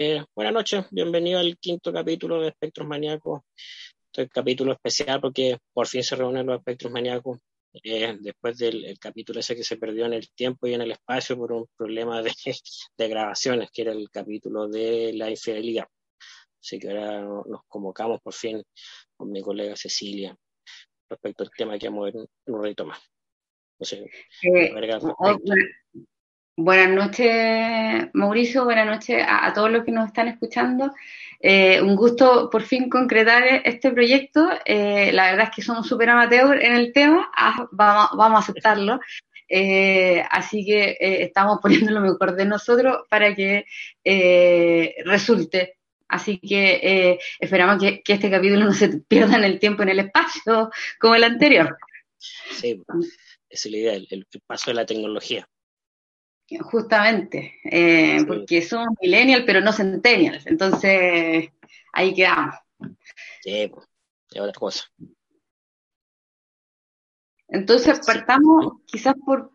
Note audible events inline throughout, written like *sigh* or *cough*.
Eh, buenas noches, bienvenido al quinto capítulo de Espectros Maníacos. Este es capítulo especial porque por fin se reúnen los espectros maníacos eh, después del capítulo ese que se perdió en el tiempo y en el espacio por un problema de, de grabaciones, que era el capítulo de la infidelidad. Así que ahora nos convocamos por fin con mi colega Cecilia respecto al tema que vamos a ver un ratito más. Eh, buenas noches, Mauricio. Buenas noches a, todos los que nos están escuchando. Eh, un gusto por fin concretar este proyecto. Eh, la verdad es que somos súper amateur en el tema. Ah, vamos, vamos, a aceptarlo. así que estamos *laughs* poniendo lo mejor de nosotros para que resulte. Así que esperamos que, este capítulo no se pierda en el tiempo, en el espacio, como el anterior. Sí, es la idea, el, paso de la tecnología. Justamente, eh, porque somos millennials, pero no centennials, entonces ahí quedamos. Sí, pues, es otra cosa. Entonces partamos quizás por...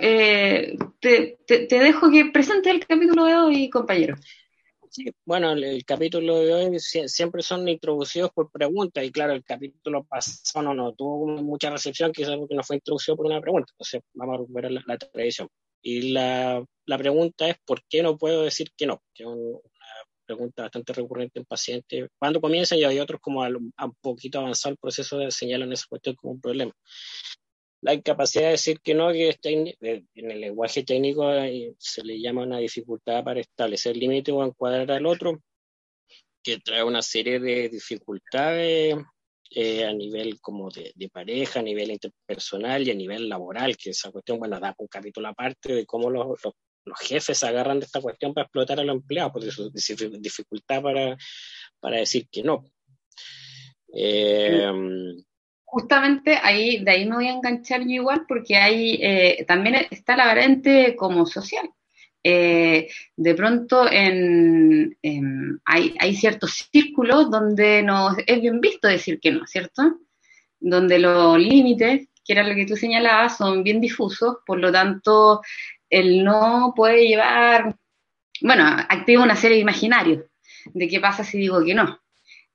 Eh, te, te, dejo que presente el capítulo de hoy, compañero. Sí, bueno, el, capítulo de hoy siempre son introducidos por preguntas y claro, el capítulo pasado no, no tuvo mucha recepción, quizás porque no fue introducido por una pregunta, entonces vamos a recuperar la, tradición. Y la, la, pregunta es, ¿por qué no puedo decir que no? Es una pregunta bastante recurrente en pacientes. Cuando comienzan y hay otros como a, un poquito avanzado el proceso de señalan esa cuestión como un problema la incapacidad de decir que no, que en el lenguaje técnico eh, se le llama una dificultad para establecer límite o encuadrar al otro, que trae una serie de dificultades eh, a nivel como de, pareja, a nivel interpersonal y a nivel laboral, que esa cuestión, bueno, da un capítulo aparte de cómo los, los, jefes se agarran de esta cuestión para explotar a los empleados, por su dificultad para, para decir que no. Eh, justamente ahí, de ahí me voy a enganchar yo igual, porque ahí eh, también está la variante como social. Eh, de pronto en, hay, ciertos círculos donde no es bien visto decir que no, ¿cierto? Donde los límites, que era lo que tú señalabas, son bien difusos, por lo tanto, el no puede llevar, bueno, activa una serie de imaginarios de qué pasa si digo que no.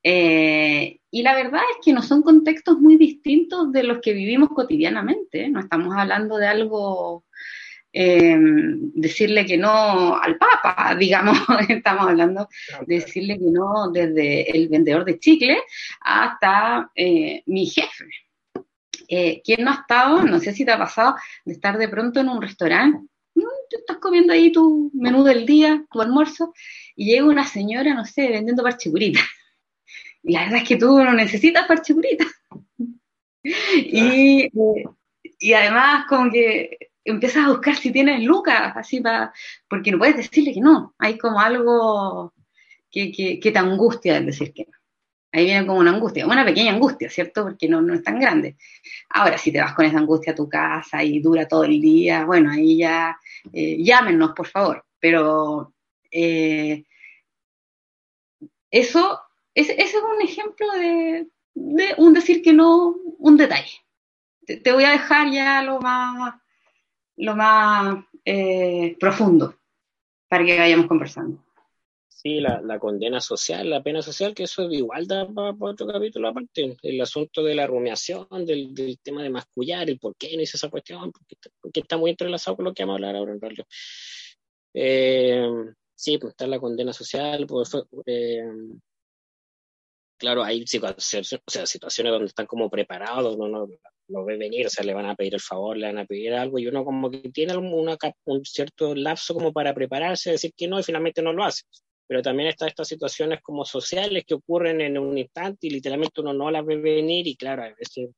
Eh, y la verdad es que no son contextos muy distintos de los que vivimos cotidianamente. ¿eh? No estamos hablando de algo, eh, decirle que no al Papa, *laughs* digamos, estamos hablando de decirle que no desde el vendedor de chicle hasta mi jefe. ¿Quién no ha estado? No sé si te ha pasado de estar de pronto en un restaurante tú estás comiendo ahí tu menú del día, tu almuerzo, y llega una señora, no sé, vendiendo parcheguritas. Y la verdad es que tú no necesitas parchegurita. *laughs* Y, y además como que empiezas a buscar si tienes lucas, así para, porque no puedes decirle que no. Hay como algo que, que, te angustia el decir que no. Ahí viene como una angustia, una pequeña angustia, ¿cierto? Porque no, no es tan grande. Ahora, si te vas con esa angustia a tu casa y dura todo el día, bueno, ahí ya eh, llámenos, por favor. Pero eh, eso ese, es un ejemplo de, un decir que no, un detalle. Te, voy a dejar ya lo más, lo más eh, profundo para que vayamos conversando. Sí, la, condena social, la pena social, que eso es igual da para, otro capítulo aparte. El asunto de la rumiación, del, tema de mascullar, el por qué no hice esa cuestión, porque, está muy entrelazado con lo que vamos a hablar ahora en realidad. Eh, sí, pues está la condena social, pues, eh, claro, hay situaciones, o sea, situaciones donde están como preparados, no lo ve venir, o sea, le van a pedir el favor, le van a pedir algo, y uno como que tiene una, un cierto lapso como para prepararse, decir que no, y finalmente no lo hace. Pero también están estas situaciones como sociales que ocurren en un instante y literalmente uno no las ve venir, y claro, a veces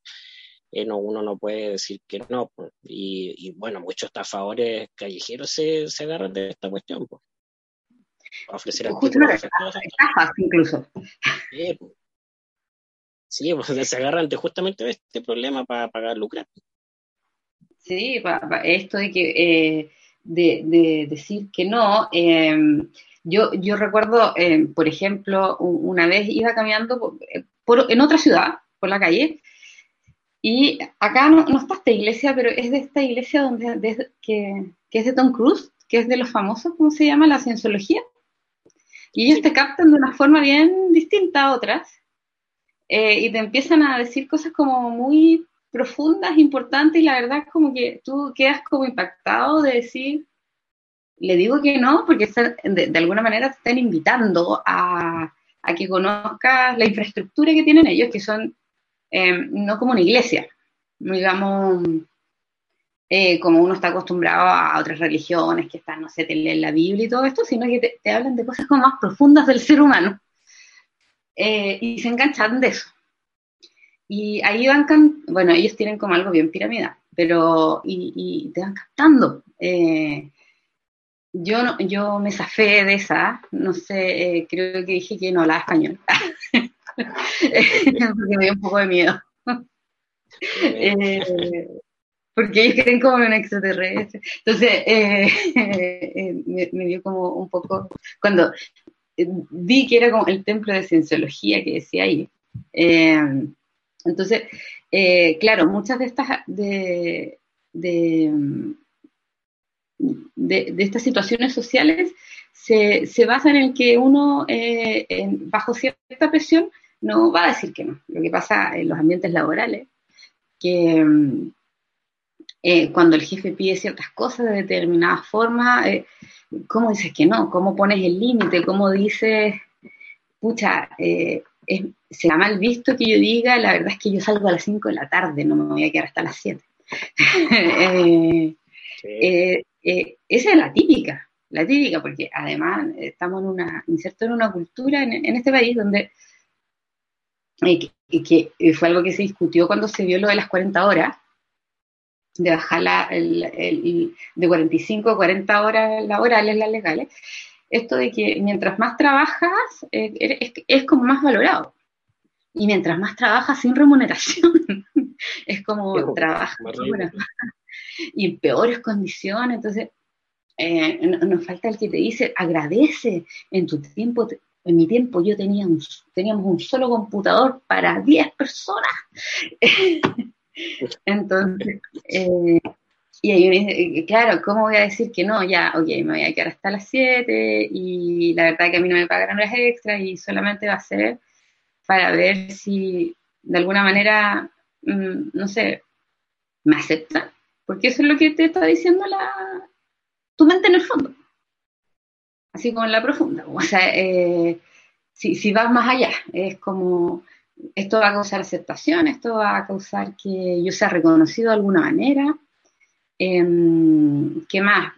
eh, no, uno no puede decir que no. Pues. Y, bueno, muchos estafadores callejeros se, se agarran de esta cuestión. Pues ofrecer incluso. Sí, pues, se agarran justamente de este problema para pagar lucrar. Sí, esto de que eh, de, decir que no. Em, yo, yo recuerdo, em, por ejemplo, una vez iba caminando por, en otra ciudad, por la calle, y acá no, está esta iglesia, pero es de esta iglesia donde que, que, es de Tom Cruise, que es de los famosos, ¿cómo se llama? La cienciología. Y ellos te captan de una forma bien distinta a otras eh, y te empiezan a decir cosas como muy profundas, importantes y la verdad es como que tú quedas como impactado de decir, le digo que no, porque de, alguna manera te están invitando a, que conozcas la infraestructura que tienen ellos, que son eh, no como una iglesia, digamos, eh, como uno está acostumbrado a otras religiones que están, no sé, te leen la Biblia y todo esto, sino que te, hablan de cosas como más profundas del ser humano. Eh, y se enganchan de eso. Y ahí van, bueno, ellos tienen como algo bien piramidal, pero, y, te van captando. Eh, yo, no, yo me zafé de esa, no sé, creo que dije que no hablaba español, *laughs* *laughs* porque me dio un poco de miedo. Porque ellos creen como un extraterrestre. Entonces, eh, *laughs* eh, me, dio como un poco, cuando vi que era como el templo de cienciología que decía ahí. Eh, entonces, claro, muchas de estas, de, de, estas situaciones sociales se, se, basan en que uno, bajo cierta presión, no va a decir que no. Lo que pasa en los ambientes laborales, que eh, cuando el jefe pide ciertas cosas de determinada forma, eh, ¿cómo dices que no? ¿Cómo pones el límite? ¿Cómo dices, pucha, eh, será mal visto que yo diga, la verdad es que yo salgo a las 5 de la tarde, no me voy a quedar hasta las 7? *laughs* esa es la típica, la típica, porque además estamos en una, insertos en una cultura en, este país donde, que, fue algo que se discutió cuando se vio lo de las 40 horas, de bajar la, el, de 45 a 40 horas laborales, las legales, esto de que mientras más trabajas, eh, es, como más valorado. Y mientras más trabajas sin remuneración, *laughs* es como trabajas *laughs* y en peores condiciones. Entonces, eh, nos falta el que te dice, agradece en tu tiempo. En mi tiempo yo tenía teníamos un solo computador para 10 personas. *laughs* Entonces, eh, y ahí dice, claro, ¿cómo voy a decir que no? Ya, ok, me voy a quedar hasta las 7 y la verdad que a mí no me pagan horas extras y solamente va a ser para ver si de alguna manera, mm, no sé, me aceptan, porque eso es lo que te está diciendo la, tu mente en el fondo, así como en la profunda. O sea, eh, si, si vas más allá, es como esto va a causar aceptación, esto va a causar que yo sea reconocido de alguna manera. Em, ¿Qué más?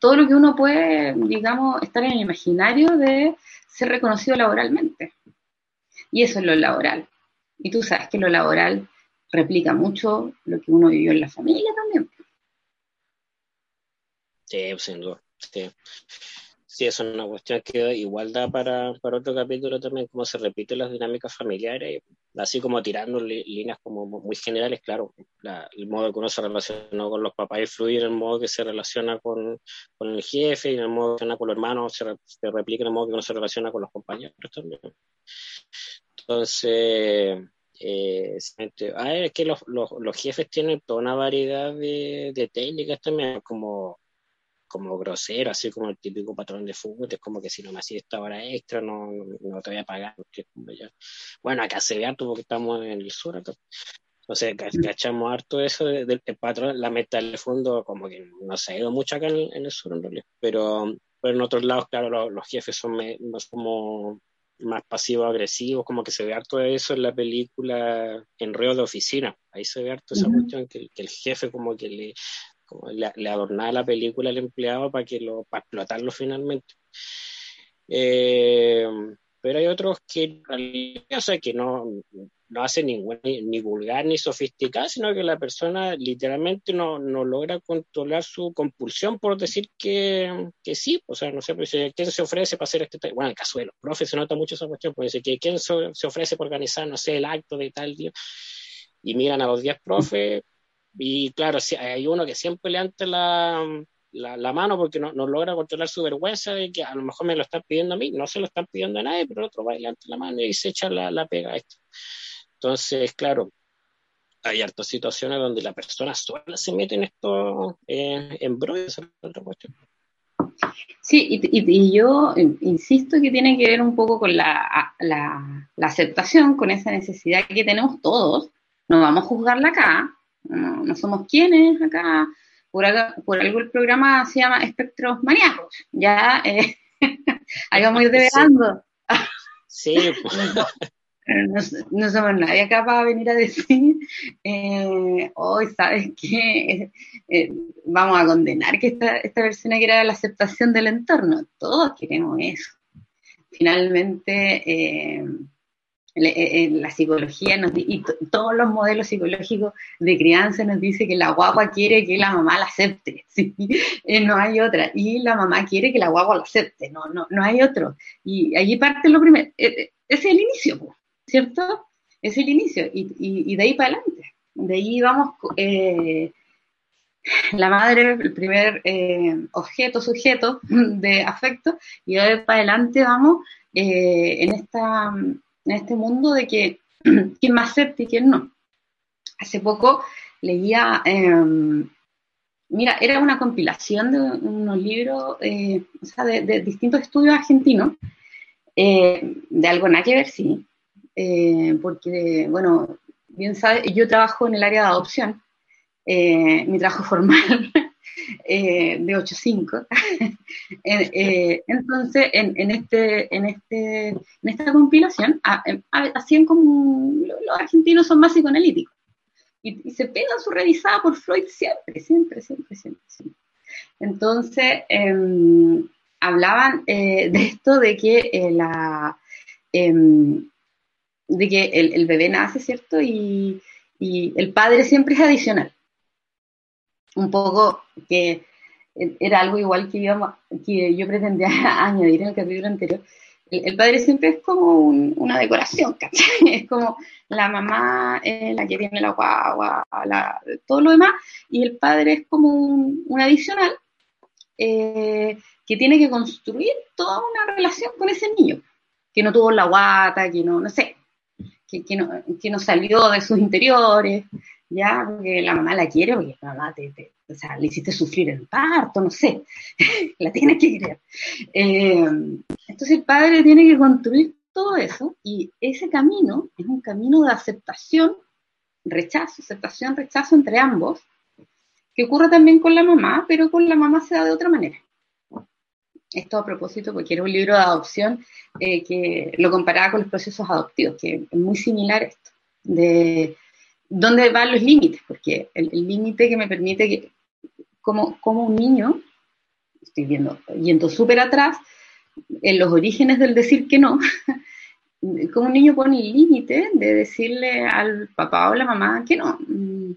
Todo lo que uno puede, digamos, estar en el imaginario de ser reconocido laboralmente. Y eso es lo laboral. Y tú sabes que lo laboral replica mucho lo que uno vivió en la familia también. Sí, sin. Sí. Sí, es una cuestión que igual da para, para otro capítulo también, cómo se repiten las dinámicas familiares, así como tirando líneas como muy generales, claro, el modo que uno se relaciona con los papás influye en el modo que se relaciona con, con el jefe y en el modo que se relaciona con los hermanos se, replica en el modo que uno se relaciona con los compañeros también. Entonces, eh, es que los, los, los, jefes tienen toda una variedad de, de técnicas también, como como grosero, así como el típico patrón de fútbol, es como que si no me hacía esta hora extra, no, no te voy a pagar. Bueno, acá se ve harto porque estamos en el sur acá. Entonces, cachamos harto eso del patrón, la meta del fondo, como que no se ha ido mucho acá en, el sur en realidad. Pero, pero en otros lados, claro, los, jefes son más como más pasivos-agresivos, como que se ve harto de eso en la película Enreo de Oficina. Ahí se ve harto esa cuestión que, que, el jefe como que le le, adornaba la película al empleado para que lo para explotarlo finalmente eh, pero hay otros que o sea, que no, no hacen ningún, ni, vulgar ni sofisticado, sino que la persona literalmente no, no logra controlar su compulsión por decir que, que sí, o sea, no sé, pues, ¿quién se ofrece para hacer este Bueno, en el caso de los profes se nota mucho esa cuestión, pues que ¿quién se ofrece para organizar, no sé, el acto de tal día? Y miran a los 10 profes, y claro, hay uno que siempre le la, la, mano porque no, no, logra controlar su vergüenza de que a lo mejor me lo están pidiendo a mí, no se lo están pidiendo a nadie, pero el otro va y levanta la mano y se echa la, la pega a esto. Entonces, claro, hay hartas situaciones donde la persona sola se mete en esto, eh, en otra cuestión. Sí, y, yo insisto que tiene que ver un poco con la, aceptación, con esa necesidad que tenemos todos. No vamos a juzgarla acá, no, somos quienes acá. Por, algo, el programa se llama Espectros Maníacos. Ya, eh, *laughs* a ir develando. Sí, pues. no, somos nadie capaz de venir a decir, eh, hoy, ¿sabes qué? Eh, vamos a condenar que esta, esta persona quiera la aceptación del entorno. Todos queremos eso. Finalmente, eh, la psicología nos, y todos los modelos psicológicos de crianza nos dice que la guagua quiere que la mamá la acepte, *laughs* no hay otra, y la mamá quiere que la guagua la acepte, no, no, no hay otro. Y allí parte lo primero, es el inicio. ¿cierto? Es el inicio, y, de ahí para adelante. De ahí vamos, eh, *laughs* la madre, el primer eh, objeto, sujeto de afecto, y de ahí para adelante vamos eh, en, esta, en este mundo de que *clears throat* quién más acepta y quién no. Hace poco leía, em, mira, era una compilación de unos libros, sea, de, distintos estudios argentinos, de algo nada que ver, sí, eh, porque, bueno, bien sabes, yo trabajo en el área de adopción, eh, mi trabajo *laughs* formal eh, de 8-5. *laughs* entonces, en, este, en, este, en esta compilación, hacían como los argentinos son más psicoanalíticos. Y, se pegan su revisada por Freud siempre, siempre, siempre, siempre. siempre. Entonces, em, hablaban de esto de que la, em, de que el, bebé nace, ¿cierto? Y, el padre siempre es adicional. Un poco que era algo igual que, que yo pretendía *laughs* añadir en el capítulo anterior. El, padre siempre es como una decoración. *laughs* Es como la mamá la que tiene la guagua, todo lo demás, y el padre es como un, adicional eh, que tiene que construir toda una relación con ese niño, que no tuvo la guata, que no, no sé, que, no, salió de sus interiores, ya, porque la mamá la quiere, porque la mamá te, o sea, le hiciste sufrir el parto, no sé, *laughs* la tiene que querer. Eh, entonces el padre tiene que construir todo eso y ese camino es un camino de aceptación, rechazo, aceptación, rechazo entre ambos, que ocurre también con la mamá, pero con la mamá se da de otra manera. Esto a propósito, porque era un libro de adopción eh, que lo comparaba con los procesos adoptivos, que es muy similar esto, de dónde van los límites, porque el límite que me permite que, como, como un niño, estoy viendo, yendo súper atrás, en los orígenes del decir que no, *laughs* como un niño pone el límite de decirle al papá o la mamá que no. Mm,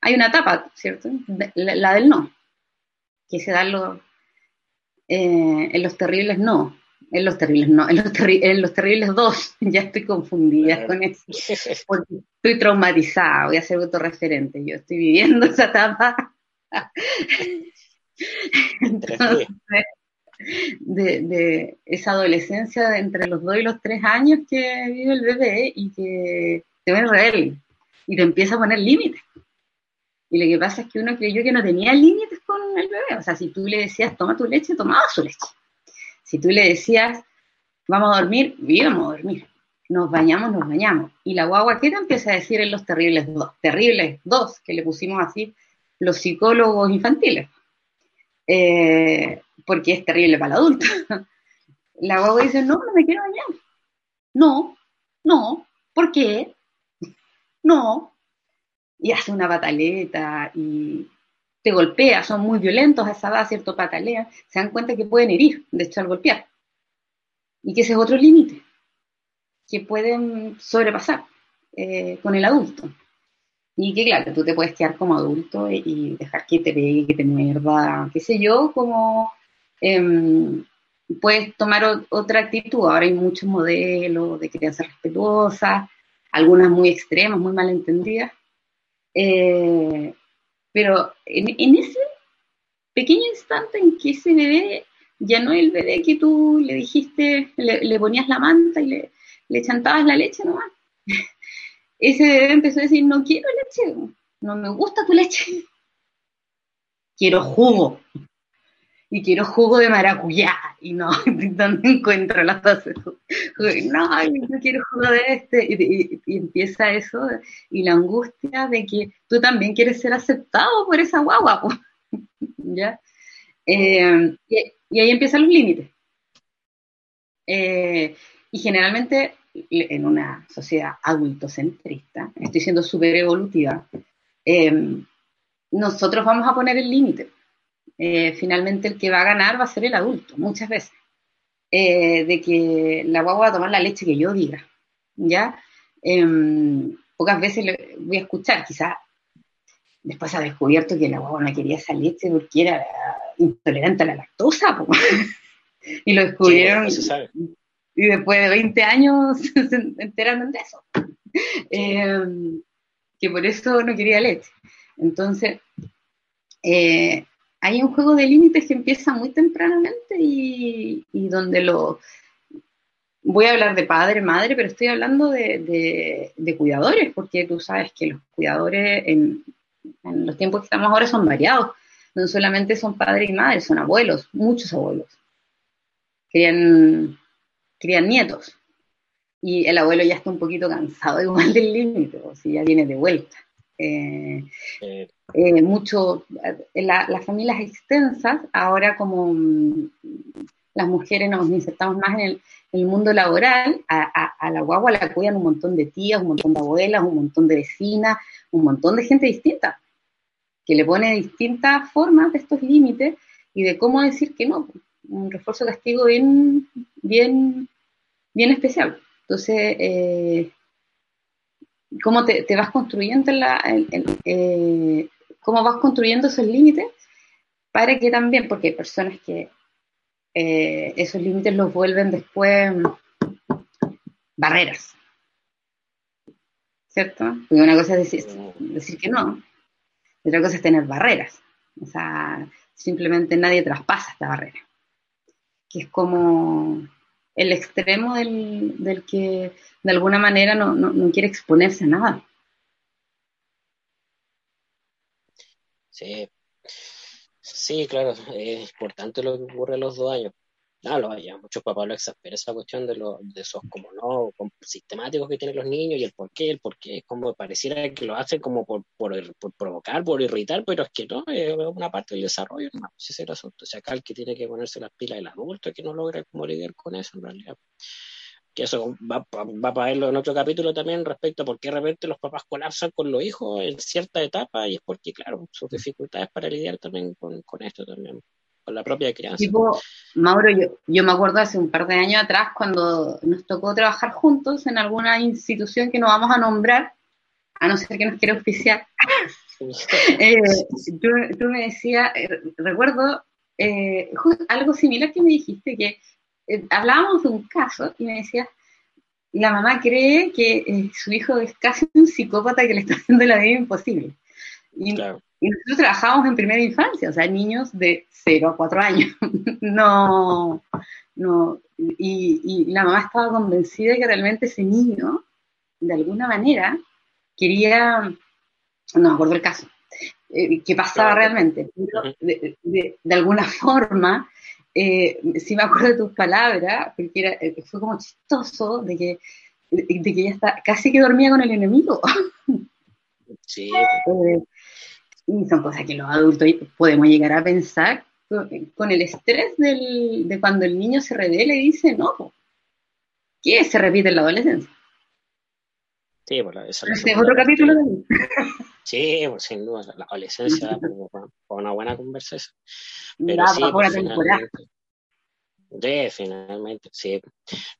hay una etapa, ¿cierto? La, del no, que se da los, eh, en los terribles no, en los terribles no, en los, en los terribles dos, *laughs* ya estoy confundida con eso, *laughs* porque estoy traumatizada, voy a ser autorreferente, yo estoy viviendo esa etapa. *laughs* de, de, esa adolescencia entre los dos y los tres años que vive el bebé y que se ve rebelde y te empieza a poner límites. Y lo que pasa es que uno creyó que no tenía límites con el bebé. O sea, si tú le decías, toma tu leche, tomaba su leche. Si tú le decías, vamos a dormir, íbamos a dormir. Nos bañamos, nos bañamos. Y la guagua, ¿qué te empieza a decir en los terribles dos? Terribles dos, que le pusimos así los psicólogos infantiles. Eh, porque es terrible para el adulto. *laughs* La guagua dice, no, no me quiero bañar. No, no, ¿por qué? *laughs* No, y hace una pataleta y te golpea, son muy violentos a esa edad, ¿cierto? Patalean, se dan cuenta que pueden herir, de hecho, al golpear. Y que ese es otro límite que pueden sobrepasar eh, con el adulto. Y que claro, tú te puedes quedar como adulto y, dejar que te pegue, que te muerda, qué sé yo, como em, puedes tomar otra actitud. Ahora hay muchos modelos de crianza respetuosa, algunas muy extremas, muy malentendidas, eh, pero en, ese pequeño instante en que ese bebé ya no es el bebé que tú le dijiste, le, ponías la manta y le, le, chantabas la leche nomás. *laughs* Ese bebé empezó a decir, no quiero leche, no me gusta tu leche, *laughs* quiero jugo. Y quiero jugo de maracuyá, y no, *laughs* ¿dónde encuentro las tazas? No, yo quiero jugo de este, y, empieza eso, y la angustia de que tú también quieres ser aceptado por esa guagua, *laughs* ¿ya? Eh, y, ahí empiezan los límites. Eh, y generalmente en una sociedad adultocentrista, estoy siendo súper evolutiva, eh, nosotros vamos a poner el límite. Finalmente el que va a ganar va a ser el adulto, muchas veces. de que la guagua va a tomar la leche que yo diga, ¿ya? Em, pocas veces voy a escuchar, quizás después ha descubierto que la guagua no quería esa leche porque era intolerante a la lactosa, *laughs* y lo descubrieron. y después de 20 años *laughs* se enteraron de eso. Em, que por eso no quería leche. Entonces, eh, hay un juego de límites que empieza muy tempranamente y, donde lo... Voy a hablar de padre, madre, pero estoy hablando de, cuidadores, porque tú sabes que los cuidadores en, en los tiempos que estamos ahora son variados no solamente son padres y madres, son abuelos, muchos abuelos. Crían, crían nietos. Y el abuelo ya está un poquito cansado *laughs* igual del límite, o si ya viene de vuelta. Eh, eh, mucho, las familias extensas, ahora como mm, las mujeres nos insertamos más en el, mundo laboral, a, la guagua la cuidan un montón de tías, un montón de abuelas, un montón de vecinas, un montón de gente distinta que le pone distintas formas de estos límites y de cómo decir que no. Un refuerzo castigo bien, bien, bien especial. Entonces, eh, cómo te, vas construyendo la, eh, cómo vas construyendo esos límites para que también, porque hay personas que eh, esos límites los vuelven después barreras. ¿Cierto? Porque una cosa es decir, decir que no, otra cosa es tener barreras. O sea, simplemente nadie traspasa esta barrera. Que es como el extremo del, que de alguna manera no, quiere exponerse a nada. Sí, sí, claro, es importante lo que ocurre a los dos años. Claro, vaya, muchos papás lo exasperan esa cuestión de, lo, de esos como no sistemáticos que tienen los niños y el por qué, el por qué, es como pareciera que lo hacen como por, por, provocar, por irritar, pero es que no, es una parte del desarrollo, no, ese es el asunto. O sea, acá el que tiene que ponerse las pilas el adulto, que no logra como lidiar con eso en realidad. Que eso va, va, para verlo en otro capítulo también respecto a por qué de repente los papás colapsan con los hijos en cierta etapa y es porque, claro, sus dificultades para lidiar también con, con esto también con la propia crianza. Tipo, Mauro, yo, yo me acuerdo hace un par de años atrás cuando nos tocó trabajar juntos en alguna institución que no vamos a nombrar, a no ser que nos quiera oficiar. *laughs* Eh, tú, me decías, eh, recuerdo eh, algo similar que me dijiste, que hablábamos de un caso y me decías, la mamá cree que su hijo es casi un psicópata que le está haciendo la vida imposible. Y, claro. Y nosotros trabajamos en primera infancia, o sea, niños de 0 a 4 años. *laughs* no, no, y, la mamá estaba convencida de que realmente ese niño, de alguna manera, quería, no me acuerdo el caso, eh, qué pasaba realmente, pero de, alguna *laughs* forma, eh, sí me acuerdo de tus palabras, porque era, eh, fue como chistoso de que, de, que ella está, casi que dormía con el enemigo. *laughs* Sí. Eh, y son cosas que los adultos podemos llegar a pensar con el estrés de cuando el niño se revela y dice, no, ¿qué se repite en la adolescencia? Sí, pues eso este es otro capítulo *laughs* Sí, pues sin duda, la adolescencia *laughs* fue una buena conversación. Pero sí, pues, temporada. Finalmente, sí.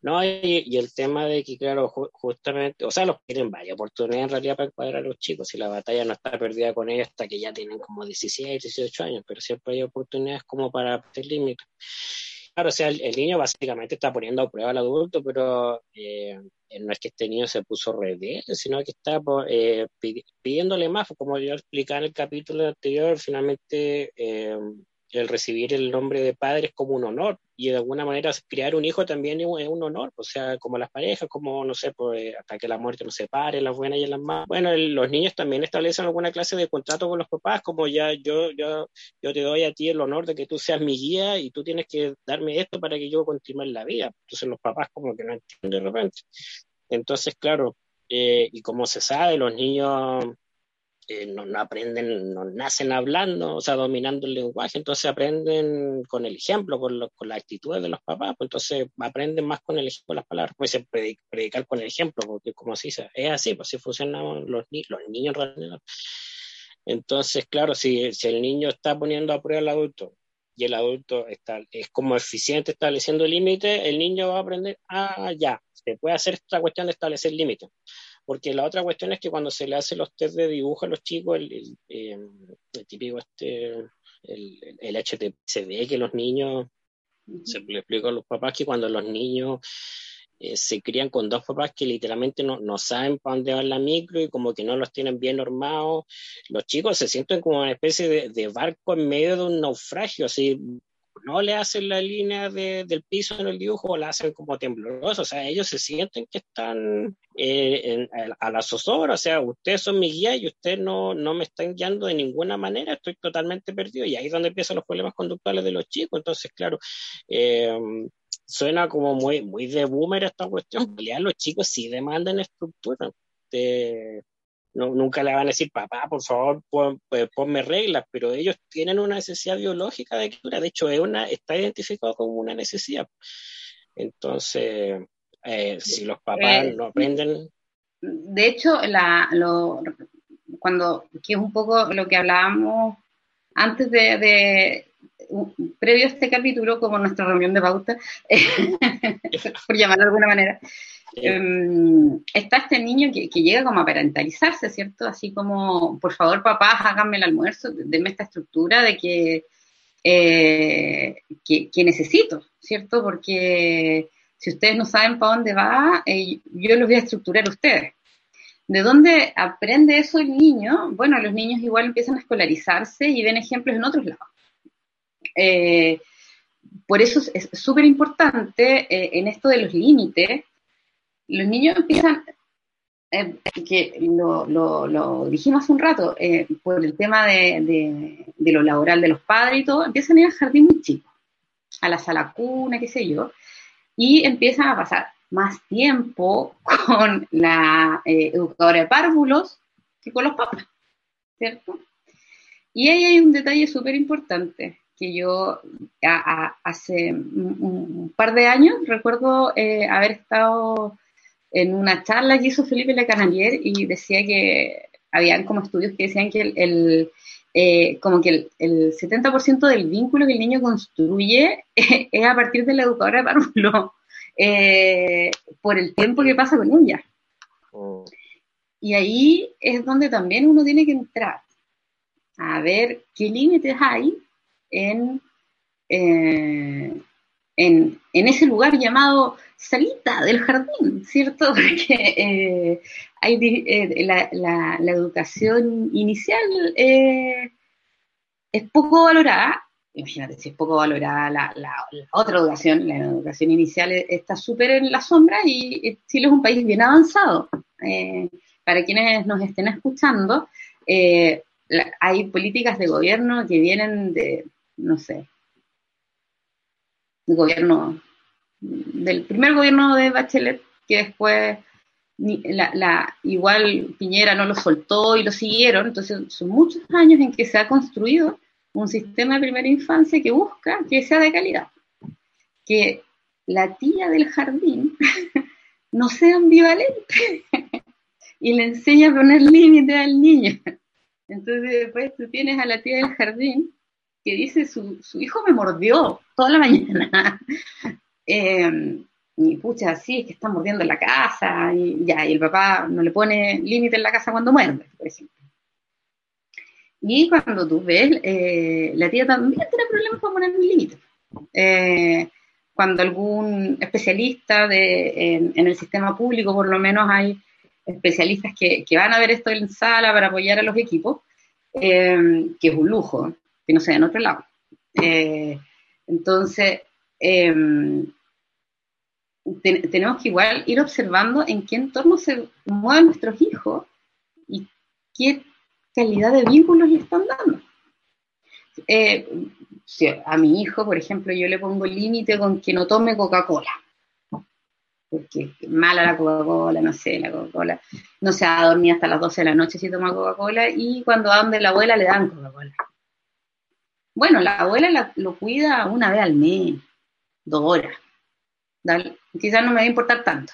No, y, el tema de que, claro, justamente, o sea, los tienen varias oportunidades en realidad para encuadrar a los chicos, si la batalla no está perdida con ellos hasta que ya tienen como 16, 18 años, pero siempre hay oportunidades como para hacer límites. Claro, o sea, el, niño básicamente está poniendo a prueba al adulto, pero eh, no es que este niño se puso rebelde, sino que está eh, pidiéndole más, como yo explicaba en el capítulo anterior, finalmente eh, el recibir el nombre de padre es como un honor y de alguna manera crear un hijo también es un honor, o sea, como las parejas, como, no sé, pues, hasta que la muerte nos separe, las buenas y las malas. Bueno, los niños también establecen alguna clase de contrato con los papás, como ya yo, yo, yo te doy a ti el honor de que tú seas mi guía y tú tienes que darme esto para que yo continúe la vida. Entonces los papás como que no entienden de repente. Entonces, claro, eh, y como se sabe, los niños eh, no, aprenden, no nacen hablando, o sea, dominando el lenguaje, entonces aprenden con el ejemplo, con, con la actitud de los papás, pues entonces aprenden más con el ejemplo, las palabras, pues predicar con el ejemplo, porque como se dice, es así, pues así funcionan los, los niños Entonces, claro, si, si el niño está poniendo a prueba al adulto y el adulto está, es como eficiente estableciendo límites, el niño va a aprender, ah, ya, se puede hacer esta cuestión de establecer límites porque la otra cuestión es que cuando se le hacen los test de dibujo a los chicos, el, eh, típico este, el, el HTP, se ve que los niños, se le explica a los papás que cuando los niños eh, se crían con dos papás que literalmente no, no saben para dónde va la micro y como que no los tienen bien normados, los chicos se sienten como una especie de, de barco en medio de un naufragio, así no le hacen la línea del piso en el dibujo la hacen como temblorosa, o sea, ellos se sienten que están eh, a la zozobra, o sea, ustedes son mi guía y ustedes no, no me están guiando de ninguna manera, estoy totalmente perdido y ahí es donde empiezan los problemas conductuales de los chicos, entonces, claro, eh, suena como muy, muy de boomer esta cuestión, en realidad los chicos sí demandan estructura. De, nunca le van a decir, papá, por favor, pues, ponme reglas, pero ellos tienen una necesidad biológica de escritura. De hecho, es una, está identificado como una necesidad. Entonces, eh, si los papás eh, no aprenden. De hecho, la, lo, cuando, que es un poco lo que hablábamos antes de, de previo a este capítulo, como nuestra reunión de pauta, *laughs* por llamarlo de alguna manera, Em, está este niño que, llega como a parentalizarse, ¿cierto? Así como, por favor, papás, háganme el almuerzo, denme esta estructura de que, eh, que, necesito, ¿cierto? Porque si ustedes no saben para dónde va, eh, yo los voy a estructurar a ustedes. ¿De dónde aprende eso el niño? Bueno, los niños igual empiezan a escolarizarse y ven ejemplos en otros lados. Eh, por eso es súper importante en esto de los límites, los niños empiezan, eh, que lo, lo, dijimos hace un rato, eh, por el tema de, lo laboral de los padres y todo, empiezan a ir al jardín muy chico, a la sala cuna, qué sé yo, y empiezan a pasar más tiempo *laughs* con la eh, educadora de párvulos que con los papás, ¿cierto? Y ahí hay un detalle súper importante que yo hace un, par de años recuerdo haber estado en una charla que hizo Felipe Lecanalier y decía que habían como estudios que decían que el, eh, como que el, 70% del vínculo que el niño construye *laughs* es a partir de la educadora de párvulo, *laughs* eh, por el tiempo que pasa con ella. Oh. Y ahí es donde también uno tiene que entrar a ver qué límites hay en, eh, en, en, ese lugar llamado salita del jardín, ¿cierto? *laughs* Porque eh, hay, eh, la, la, educación inicial eh, es poco valorada. Imagínate si es poco valorada la, otra educación, la educación inicial está súper en la sombra y Chile es un país bien avanzado. para quienes nos estén escuchando, hay políticas de gobierno que vienen de, no sé, gobierno del primer gobierno de Bachelet, que después la, igual Piñera no lo soltó y lo siguieron, entonces son muchos años en que se ha construido un sistema de primera infancia que busca que sea de calidad, que la tía del jardín *laughs* no sea ambivalente *laughs* y le enseña a poner límites al niño. Entonces después tú tienes a la tía del jardín que dice su, su hijo me mordió toda la *laughs* mañana. Eh, y pucha, sí, es que está mordiendo en la casa, y ya, y el papá no le pone límite en la casa cuando muerde, por ejemplo. Y cuando tú ves, eh, la tía también tiene problemas para poner un límite. Eh, cuando algún especialista de, en, el sistema público, por lo menos hay especialistas que, que, van a ver esto en sala para apoyar a los equipos, que es un lujo, que no sea en otro lado. Eh, entonces, em, tenemos que igual ir observando en qué entorno se mueven nuestros hijos y qué calidad de vínculos le están dando. Eh, a mi hijo, por ejemplo, yo le pongo límite con que no tome Coca-Cola. Porque mala la Coca-Cola, no sé, la Coca-Cola. No se va a dormir hasta las 12 de la noche si toma Coca-Cola y cuando va donde la abuela le dan Coca-Cola. Bueno, la abuela lo cuida una vez al mes, dos horas. Quizás no me va a importar tanto,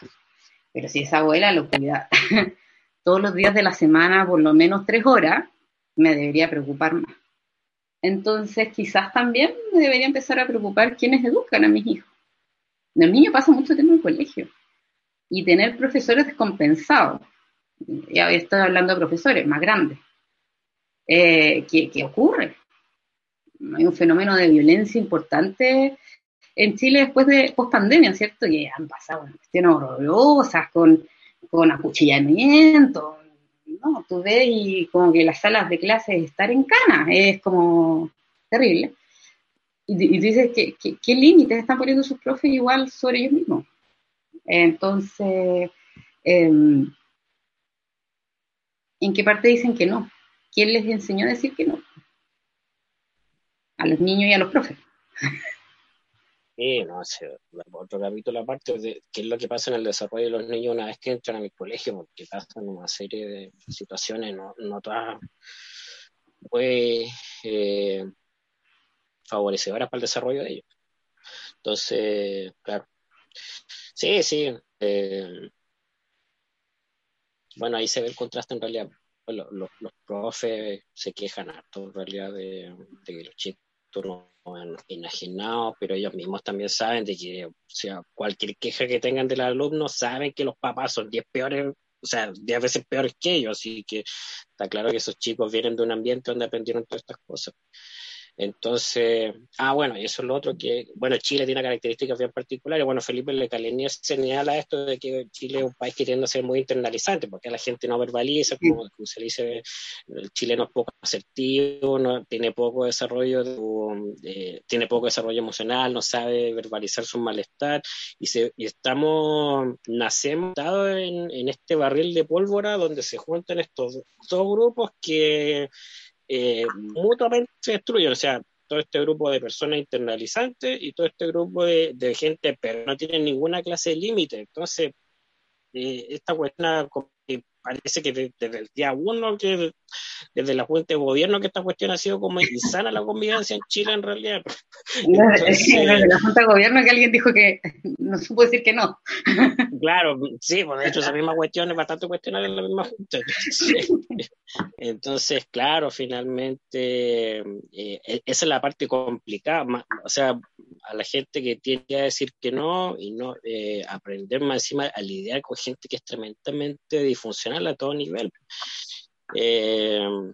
pero si esa abuela lo cuida *laughs* todos los días de la semana, por lo menos tres horas, me debería preocupar más. Entonces, quizás también me debería empezar a preocupar quiénes educan a mis hijos. El niño pasa mucho tiempo en el colegio y tener profesores descompensados. Ya estoy hablando de profesores más grandes. Eh, ¿qué, ocurre? Hay un fenómeno de violencia importante en Chile después de post pandemia, ¿cierto? Y han pasado cuestiones horrorosas con, con acuchillamiento, ¿no? Tú ves y como que las salas de clases estar en cana, es como terrible. Y, dices, que, ¿qué límites están poniendo sus profes igual sobre ellos mismos? Entonces, em, ¿en qué parte dicen que no? ¿Quién les enseñó a decir que no? A los niños y a los profes. Sí, no otro capítulo aparte de qué es lo que pasa en el desarrollo de los niños una vez que entran a mi colegio, porque pasan una serie de situaciones, no, no todas pues, eh, favorecedoras para el desarrollo de ellos. Entonces, claro. Sí, sí. Eh, bueno, ahí se ve el contraste en realidad. Los, los, profes se quejan harto en realidad de, de que los chicos no enajenados, pero ellos mismos también saben de que, o sea, cualquier queja que tengan del alumno, saben que los papás son 10 peores, o sea, 10 veces peores que ellos, así que está claro que esos chicos vienen de un ambiente donde aprendieron todas estas cosas. Entonces, ah, bueno, y eso es lo otro que, bueno, Chile tiene características bien particulares. Bueno, Felipe Lecalenier señala esto de que Chile es un país que tiende a ser muy internalizante, porque la gente no verbaliza, como, se dice, el chileno es poco asertivo, no, tiene poco desarrollo, tiene poco desarrollo emocional, no sabe verbalizar su malestar, y, se, y estamos, nacemos en, en este barril de pólvora donde se juntan estos dos grupos que eh, mutuamente se destruyen. O sea, todo este grupo de personas internalizantes y todo este grupo de, gente, pero no tienen ninguna clase de límite. Entonces, eh, esta cuestión parece que desde, el día uno, que desde la Junta de Gobierno, que esta cuestión ha sido como insana la convivencia en Chile en realidad. *laughs* desde la Junta de Gobierno que alguien dijo que no supo decir que no. *laughs* Claro, sí, pues de hecho esa misma cuestión es bastante cuestionable en la misma Junta. Entonces, claro, finalmente eh, e, esa es la parte complicada, o sea, a la gente que tiene que decir que no y no eh, aprender más encima a lidiar con gente que es tremendamente disfuncional a todo nivel. Eh,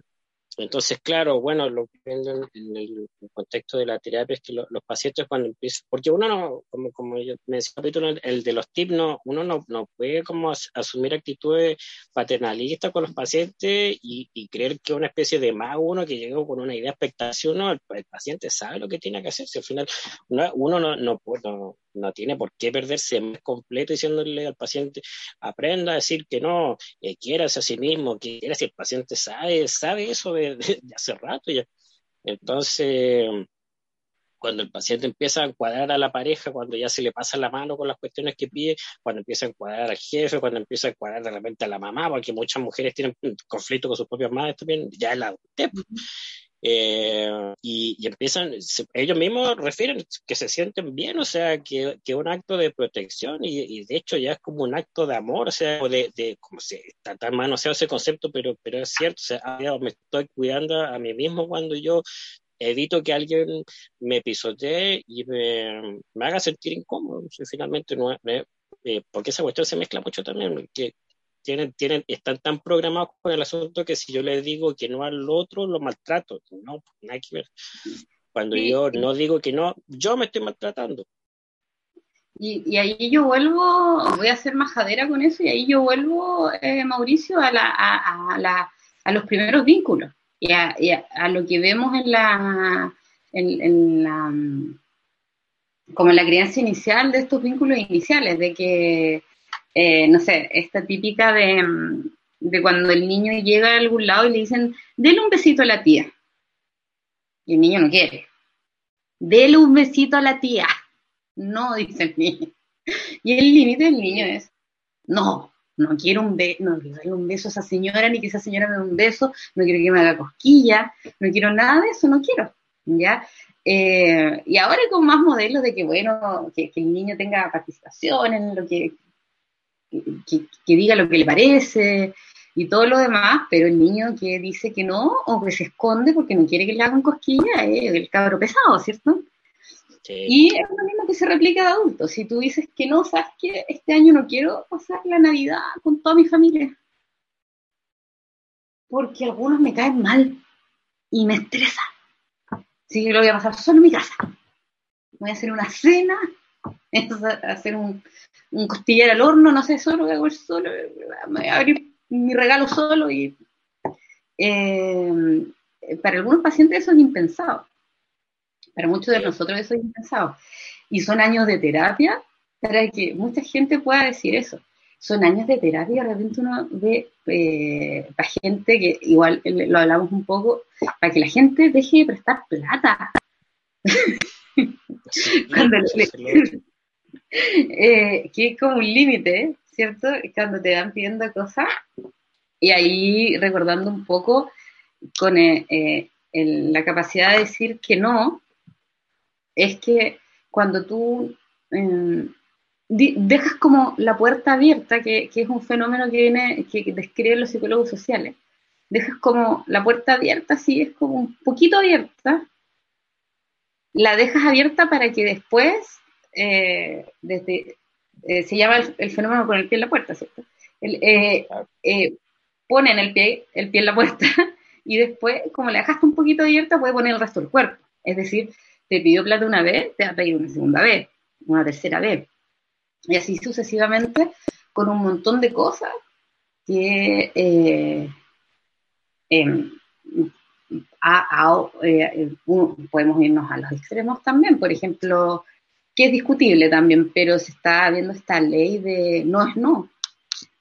entonces, claro, bueno, lo que viendo en, el contexto de la terapia es que los pacientes cuando empiezan, porque uno no, como, como yo me decía capítulo, el de los tips, no, uno no, no puede como asumir actitudes paternalistas con los pacientes y, creer que una especie de mago, uno que llegó con una idea expectación, no, el, paciente sabe lo que tiene que hacer, si al final uno, uno no, no, no, no tiene por qué perderse más completo diciéndole al paciente, aprenda a decir que no, eh, a sí mismo, que quiera si el paciente sabe, sabe eso de, hace rato ya. Entonces, cuando el paciente empieza a encuadrar a la pareja, cuando ya se le pasa la mano con las cuestiones que pide, cuando empieza a encuadrar al jefe, cuando empieza a encuadrar de repente a la mamá, porque muchas mujeres tienen *laughs* conflicto con sus propias madres también, ya es la adultez. Eh, y, empiezan, ellos mismos refieren que se sienten bien, o sea, que, que un acto de protección y, de hecho ya es como un acto de amor, o sea, de, de como se está tan manoseado ese concepto, pero, pero es cierto, o sea, ah, me estoy cuidando a mí mismo cuando yo evito que alguien me pisotee y me, me haga sentir incómodo, finalmente no eh, porque esa cuestión se mezcla mucho también, que tienen, tienen, están tan programados con el asunto que si yo les digo que no al otro, lo maltrato. No, nada que ver. Cuando yo no digo que no, yo me estoy maltratando. Y, ahí yo vuelvo, voy a ser majadera con eso, y ahí yo vuelvo, eh, Mauricio, a, la, a, la, a, los primeros vínculos y, a, lo que vemos en la, en, la como en la crianza inicial de estos vínculos iniciales, de que, eh, no sé, esta típica de, de cuando el niño llega a algún lado y le dicen, dele un besito a la tía. Y el niño no quiere. Dele un besito a la tía. No, dice el niño. Y el límite del niño es, no, no quiero un beso, no quiero darle un beso a esa señora, ni que esa señora me dé un beso, no quiero que me haga cosquilla, no quiero nada de eso, no quiero. ¿Ya? Eh, y ahora como más modelos de que, bueno, que, el niño tenga participación en lo que, que, diga lo que le parece y todo lo demás, pero el niño que dice que no o que se esconde porque no quiere que le hagan cosquilla es el cabro pesado, ¿cierto? Y es lo mismo que se replica de adultos. Si tú dices que no, sabes que este año no quiero pasar la Navidad con toda mi familia. Porque algunos me caen mal y me estresan. Así que lo voy a pasar solo en mi casa. Voy a hacer una cena, *laughs* hacer un, un costillar al horno, no sé, solo voy a hago solo, voy a abrir mi regalo solo y eh, para algunos pacientes eso es impensado. Para muchos de nosotros eso es impensado. Y son años de terapia para que mucha gente pueda decir eso. Son años de terapia, de repente uno ve eh, para gente que igual lo hablamos un poco, para que la gente deje de prestar plata. *laughs* eh, que es como un límite, ¿cierto? Cuando te van pidiendo cosas. Y ahí recordando un poco con eh, eh, la capacidad de decir que no, es que cuando tú em, dejas como la puerta abierta, que, es un fenómeno que viene, que describen los psicólogos sociales, dejas como la puerta abierta, así es como un poquito abierta, la dejas abierta para que después, eh, desde, eh, se llama el, fenómeno con el pie en la puerta, ¿cierto? Eh, ponen el pie, el pie en la puerta *laughs* y después, como la dejaste un poquito abierta, puede poner el resto del cuerpo. Es decir, te pidió plata una vez, te va a pedir una segunda vez, una tercera vez. Y así sucesivamente con un montón de cosas que eh, em, eh, podemos irnos a los extremos también. Por ejemplo, que es discutible también, pero se está viendo esta ley de no es no,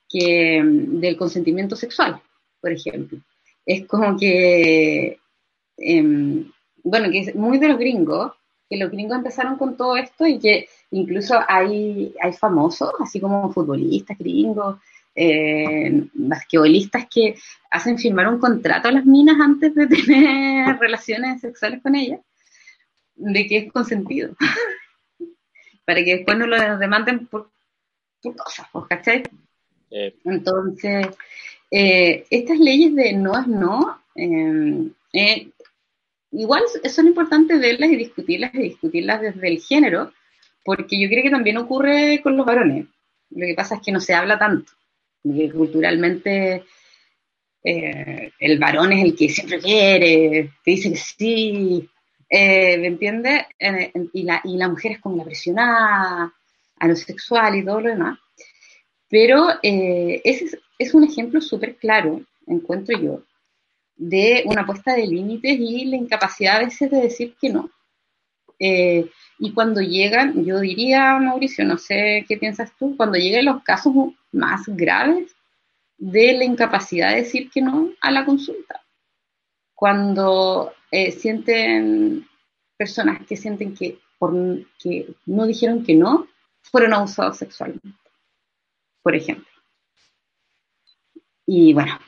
que em, del consentimiento sexual, por ejemplo. Es como que em, bueno, que es muy de los gringos, que los gringos empezaron con todo esto y que incluso hay, hay famosos, así como futbolistas gringos, eh, basquetbolistas que hacen firmar un contrato a las minas antes de *laughs* tener relaciones sexuales con ellas, de que es consentido, *laughs* para que después no lo demanden por, cosas, pues, ¿cachai? Entonces, eh, estas leyes de no es no, eh, eh igual son importantes verlas y discutirlas y discutirlas desde el género, porque yo creo que también ocurre con los varones. Lo que pasa es que no se habla tanto. culturalmente eh, el varón es el que siempre quiere, te dice que sí, eh, ¿me entiendes? y, la, y mujer es como la presionada a lo sexual y todo lo demás. Pero eh, ese es un ejemplo súper claro, encuentro yo, de una puesta de límites y la incapacidad a veces de decir que no. Eh, y cuando llegan, yo diría, Mauricio, no sé qué piensas tú, cuando llegan los casos más graves de la incapacidad de decir que no a la consulta. Cuando eh, sienten personas que sienten que por que no dijeron que no, fueron abusados sexualmente, por ejemplo. Y bueno,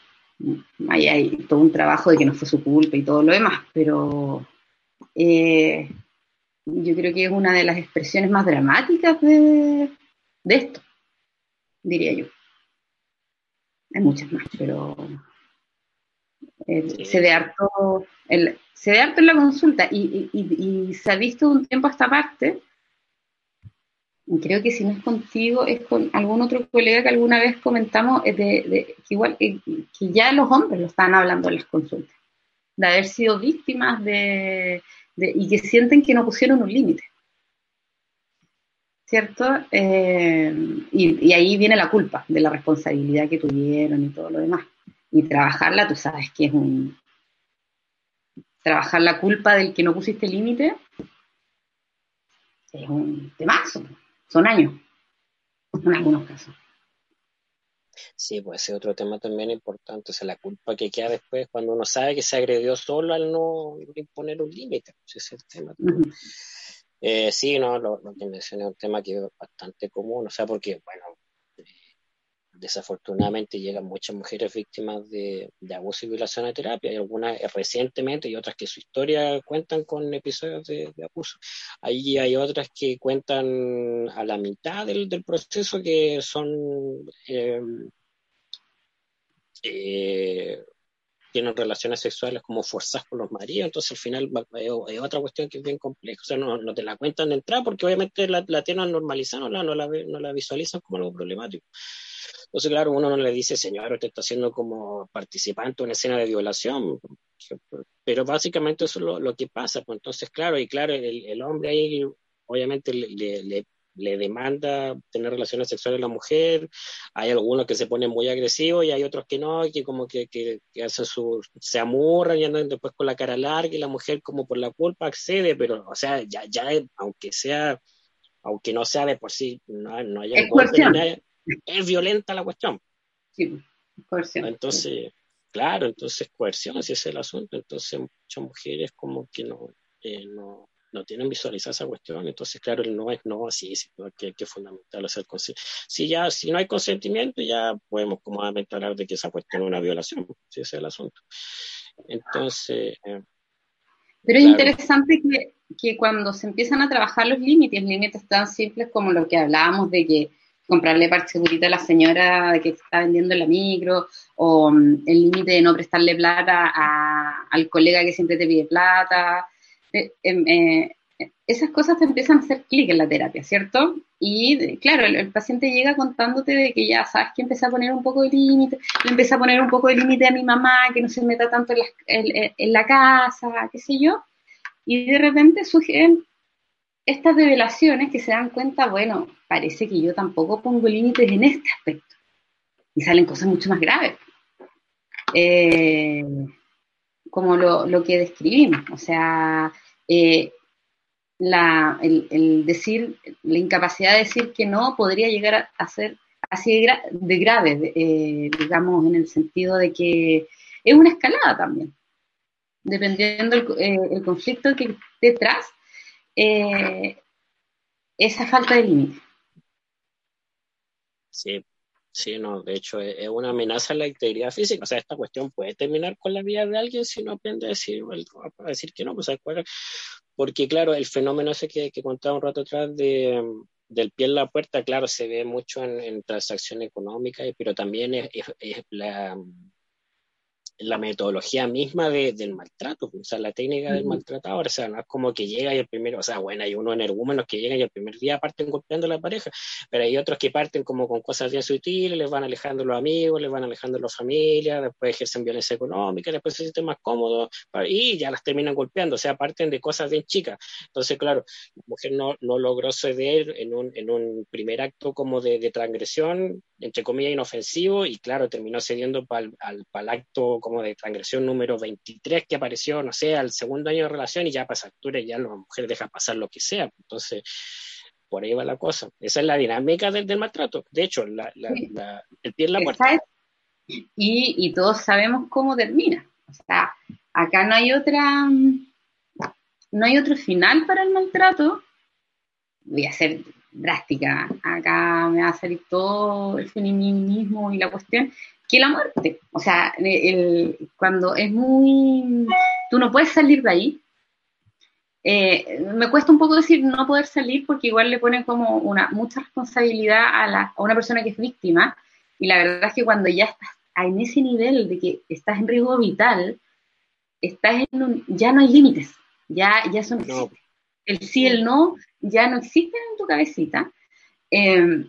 ahí hay todo un trabajo de que no fue su culpa y todo lo demás, pero eh, yo creo que es una de las expresiones más dramáticas de, esto, diría yo. Hay muchas más, pero se ve harto, el, se ve harto en la consulta y, y, se ha visto un tiempo a esta parte creo que si no es contigo, es con algún otro colega que alguna vez comentamos, de, de, que igual eh, que ya los hombres lo están hablando en las consultas, de haber sido víctimas de, y que sienten que no pusieron un límite. ¿Cierto? Eh, y, ahí viene la culpa de la responsabilidad que tuvieron y todo lo demás. Y trabajarla, tú sabes que es un, trabajar la culpa del que no pusiste límite es un temazo, son años, en algunos casos. Sí, puede ser otro tema también importante, o sea, la culpa que queda después cuando uno sabe que se agredió solo al no imponer un límite, pues, ese es el tema. Eh, sí, no, lo, que mencioné es un tema que es bastante común, o sea, porque, bueno, desafortunadamente llegan muchas mujeres víctimas de, abuso y violación a terapia, y algunas recientemente y otras que su historia cuentan con episodios de, abuso. Ahí hay otras que cuentan a la mitad del, proceso que son eh, eh, tienen relaciones sexuales como forzadas por los maridos, entonces al final es otra cuestión que es bien compleja, o sea, no, te la cuentan de entrada porque obviamente la, tienen normalizada, no la, no la visualizan como algo problemático. Entonces, claro, uno no le dice, señor, usted está haciendo como participante en una escena de violación, pero básicamente eso es lo, que pasa. Pues. Entonces, claro, y claro, el, hombre ahí obviamente le, le, demanda tener relaciones sexuales a la mujer, hay algunos que se ponen muy agresivos y hay otros que no, que como que, que, hacen su, se amurran y andan después con la cara larga y la mujer como por la culpa accede, pero o sea, ya, ya aunque sea, aunque no sea de por sí, no, no haya es violenta la cuestión. Sí, coerción. Entonces, claro, entonces coerción, si es el asunto. Entonces, muchas mujeres como que no, eh, no, no tienen visualizada esa cuestión. Entonces, claro, el no es no, así, sí, que, que es fundamental hacer Si ya, si no hay consentimiento, ya podemos como hablar de que esa cuestión es una violación, si es el asunto. Entonces. Eh, Pero es interesante que, que cuando se empiezan a trabajar los límites, límites tan simples como lo que hablábamos de que comprarle parche a la señora que está vendiendo en la micro, o mm, el límite de no prestarle plata al colega que siempre te pide plata. Eh, em, eh, esas cosas te empiezan a hacer clic en la terapia, ¿cierto? Y claro, el, paciente llega contándote de que ya sabes que empieza a poner un poco de límite, le a poner un poco de límite a mi mamá, que no se meta tanto en la, la casa, qué sé yo, y de repente surgen estas revelaciones que se dan cuenta, bueno, parece que yo tampoco pongo límites en este aspecto. Y salen cosas mucho más graves. Eh, como lo, que describimos. O sea, eh, el, decir, la incapacidad de decir que no podría llegar a, ser así de, grave, eh, digamos, en el sentido de que es una escalada también. Dependiendo el, el conflicto que detrás, eh, esa falta de límite. Sí, sí, no, de hecho es una amenaza a la integridad física. O sea, esta cuestión puede terminar con la vida de alguien si no aprende a decir, a decir que no, pues porque claro, el fenómeno ese que, que contaba un rato atrás de, del pie en la puerta, claro, se ve mucho en, en transacción económica, pero también es la, la metodología misma del maltrato, o sea, la técnica del maltratador, o sea, no es como que llega y el primero, o sea, bueno, hay unos energúmenos que llegan y el primer día parten golpeando a la pareja, pero hay otros que parten como con cosas bien sutiles, les van alejando los amigos, les van alejando las familias, después ejercen violencia económica, después se sienten más cómodos y ya las terminan golpeando, o sea, parten de cosas bien chicas. Entonces, claro, la mujer no, no logró ceder en un, en un primer acto como de, de transgresión, entre comillas, inofensivo, y claro, terminó cediendo para el acto como de transgresión número 23 que apareció, no sé, al segundo año de relación y ya para esa altura ya la mujer deja pasar lo que sea. Entonces, por ahí va la cosa. Esa es la dinámica del, maltrato. De hecho, la, el pie en la puerta. Y, y todos sabemos cómo termina. O sea, acá no hay otra, no hay otro final para el maltrato. Voy a ser drástica. Acá me va a salir todo el feminismo y la cuestión que la muerte. O sea, el, cuando es muy... Tú no puedes salir de ahí. Eh, me cuesta un poco decir no poder salir porque igual le ponen como una mucha responsabilidad a, la, a una persona que es víctima y la verdad es que cuando ya estás en ese nivel de que estás en riesgo vital, estás en un, ya no hay límites, ya, ya son el sí, el no, ya no existen en tu cabecita. Eh,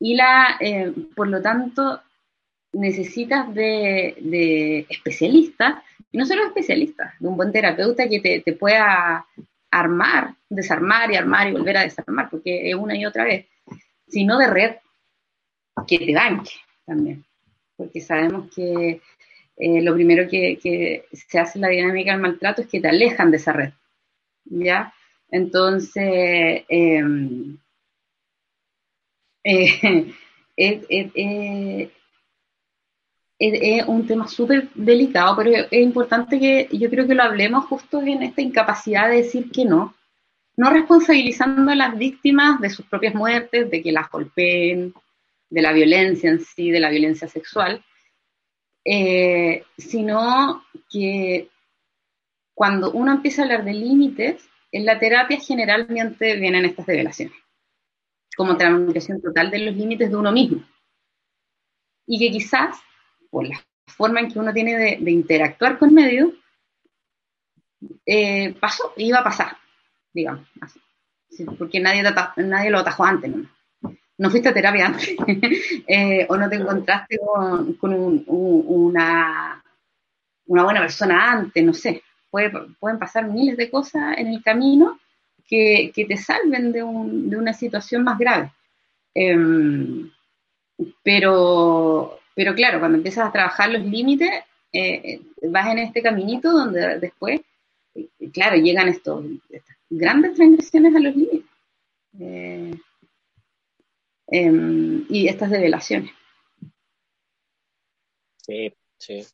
y la, eh, por lo tanto, necesitas de, especialistas, no solo especialistas, de un buen terapeuta que te, pueda armar, desarmar y armar y volver a desarmar, porque es una y otra vez, sino de red que te banque también, porque sabemos que eh, lo primero que, se hace en la dinámica del maltrato es que te alejan de esa red, ¿ya? Entonces, em, *laughs* eh, es, un tema súper delicado, pero es importante que yo creo que lo hablemos justo en esta incapacidad de decir que no, no responsabilizando a las víctimas de sus propias muertes, de que las golpeen, de la violencia en sí, de la violencia sexual, eh, sino que cuando uno empieza a hablar de límites, en la terapia generalmente vienen estas revelaciones, como transgresión total de los límites de uno mismo. Y que quizás por la forma en que uno tiene de, interactuar con medio, eh, pasó, iba a pasar, digamos, así. porque nadie, nadie lo atajó antes, ¿no? no fuiste a terapia antes, *laughs* eh, o no te encontraste con, una, una buena persona antes, no sé. Pueden pasar miles de cosas en el camino que, te salven de, una situación más grave. Em, pero, pero claro, cuando empiezas a trabajar los límites, eh, vas en este caminito donde después, claro, llegan estas grandes transgresiones a los límites. Eh, em, y estas revelaciones. Sí, sí.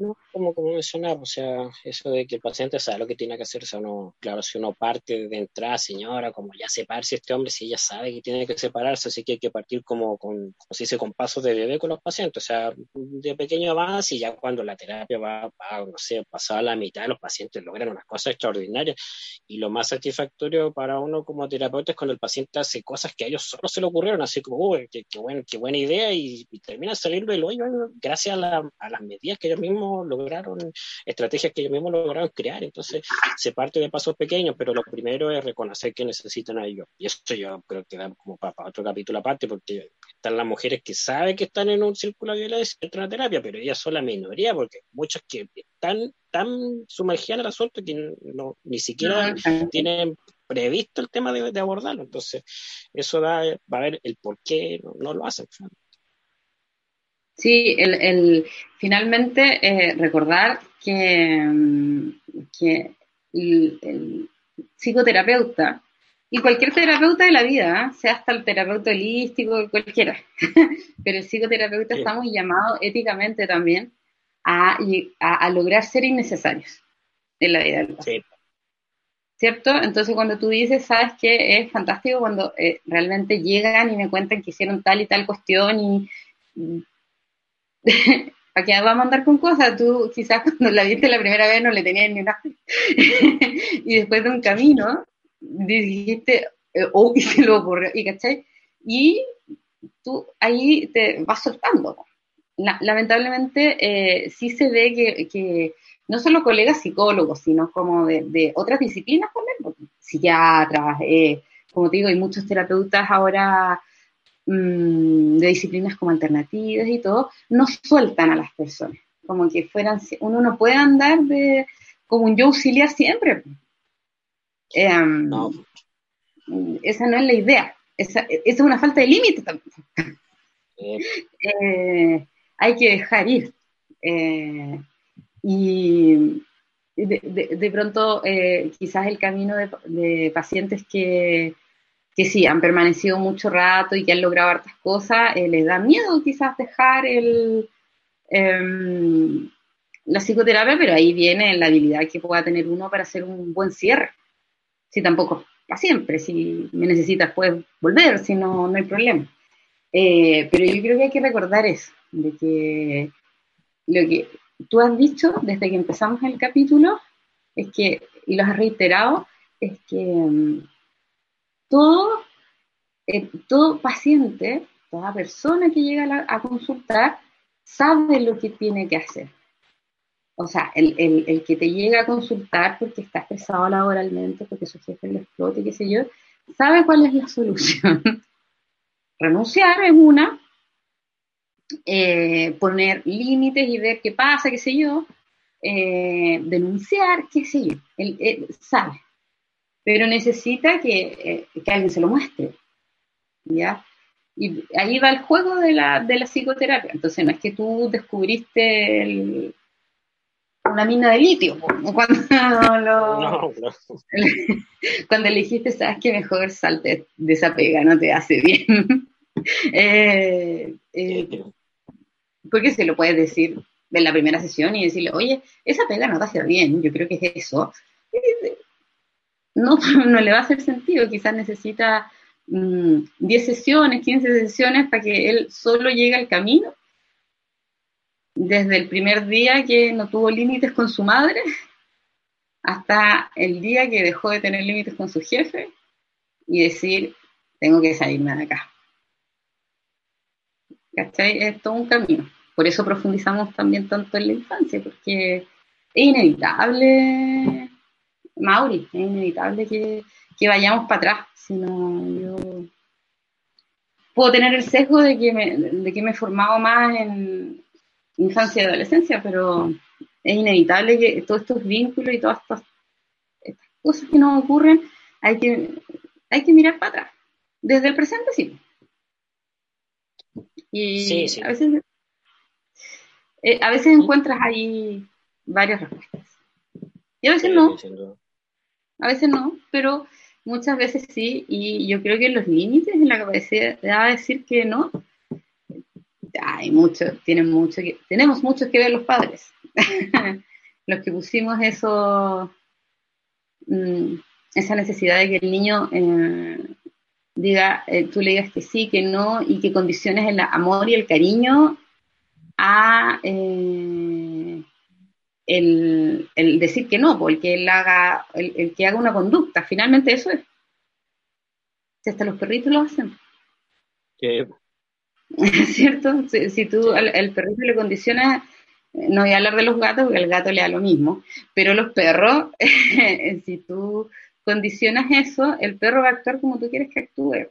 No, como, como mencionaba, o sea, eso de que el paciente sabe lo que tiene que hacer, o sea, claro, si uno parte de entrada, señora, como ya separarse este hombre, si ella sabe que tiene que separarse, así que hay que partir como, con, como se dice, con pasos de bebé con los pacientes, o sea, de pequeño avance y ya cuando la terapia va, va no sé, pasada la mitad, los pacientes logran unas cosas extraordinarias. Y lo más satisfactorio para uno como terapeuta es cuando el paciente hace cosas que a ellos solo se le ocurrieron, así como, uy, qué, qué, qué buena idea y, termina saliendo del hoyo gracias a, a las medidas que ellos mismos lograron, estrategias que ellos mismos lograron crear. Entonces, se parte de pasos pequeños, pero lo primero es reconocer que necesitan a ellos. Y eso yo creo que da como para, otro capítulo aparte, porque están las mujeres que saben que están en un círculo de violencia en la terapia, pero ellas son la minoría, porque muchas que están tan sumergidas en el asunto que no, ni siquiera tienen previsto el tema de, abordarlo. Entonces, eso da, va a ver el por qué no, lo hacen. Sí, el, finalmente eh, recordar que, mm, el, psicoterapeuta y cualquier terapeuta de la vida, ¿eh? sea hasta el terapeuta holístico, cualquiera, *laughs* pero el psicoterapeuta estamos llamados éticamente también a, lograr ser innecesarios en la vida del paciente. ¿Cierto? Entonces cuando tú dices, sabes que es fantástico cuando eh, realmente llegan y me cuentan que hicieron tal y tal cuestión y *laughs* ¿Para qué vamos a andar con cosas? Tú quizás *laughs* cuando la viste la primera vez no le tenías ni una. *laughs* y después de un camino dijiste, eh, oh, y se lo ocurrió, ¿y cachai? Y tú ahí te vas soltando. lamentablemente eh, sí se ve que, no solo colegas psicólogos, sino como de, otras disciplinas también, psiquiatras, eh, como te digo, hay muchos terapeutas ahora Mm, de disciplinas como alternativas y todo, no sueltan a las personas, como que fueran, uno no puede andar de como un yo auxiliar siempre. Em, no. Esa no es la idea, esa, es una falta de límite también. Eh, hay que dejar ir. Eh, y de, pronto, eh, quizás el camino de pacientes que que sí, han permanecido mucho rato y que han logrado hartas cosas, eh, les da miedo quizás dejar el, em, la psicoterapia, pero ahí viene la habilidad que pueda tener uno para hacer un buen cierre. Si tampoco para siempre, si me necesitas puedes volver, si no, no hay problema. Eh, pero yo creo que hay que recordar eso, de que lo que tú has dicho desde que empezamos el capítulo es que, y lo has reiterado, es que em, todo, eh, todo paciente, toda persona que llega a, consultar, sabe lo que tiene que hacer. O sea, el, que te llega a consultar porque está estresado laboralmente, porque su jefe lo explote, qué sé yo, sabe cuál es la solución. *laughs* Renunciar es una, eh, poner límites y ver qué pasa, qué sé yo, eh, denunciar, qué sé yo, él sabe pero necesita que, eh, que alguien se lo muestre. ¿ya? Y ahí va el juego de la, de la psicoterapia. Entonces no es que tú descubriste una mina de litio, cuando, no, cuando *laughs* elegiste, *laughs* sabes que mejor salte de esa pega, no te hace bien. *laughs* eh, eh, porque se lo puedes decir en la primera sesión y decirle, oye, esa pega no te hace bien, yo creo que es eso. No, *laughs* no le va a hacer sentido, quizás necesita 10 mm, sesiones, 15 sesiones para que él solo llegue al camino. Desde el primer día que no tuvo límites con su madre *laughs* hasta el día que dejó de tener límites con su jefe y decir, tengo que salirme de acá. ¿Cachai? Es todo un camino. Por eso profundizamos también tanto en la infancia, porque es inevitable, Mauri, es inevitable que, vayamos para atrás. Si yo puedo tener el sesgo de que me, de que me he formado más en infancia y adolescencia, pero es inevitable que todos estos vínculos y todas estas, cosas que nos ocurren, hay que, hay que mirar para atrás. Desde el presente sí. Y a veces eh, a veces encuentras ahí varias respuestas. Y a veces no. A veces no, pero muchas veces sí. Y yo creo que los límites en la capacidad de decir que no, hay mucho, tienen mucho que, tenemos mucho que ver los padres. *laughs* los que pusimos eso, mm, esa necesidad de que el niño eh, diga, eh, tú le digas que sí, que no, y que condiciones el amor y el cariño a eh, el, decir que no, porque él haga, el, que haga una conducta. Finalmente eso es. Si hasta los perritos lo hacen. *laughs* ¿Cierto? Si, tú al, perrito le condicionas, no voy a hablar de los gatos porque al gato le da lo mismo, pero los perros, *laughs* si tú condicionas eso, el perro va a actuar como tú quieres que actúe,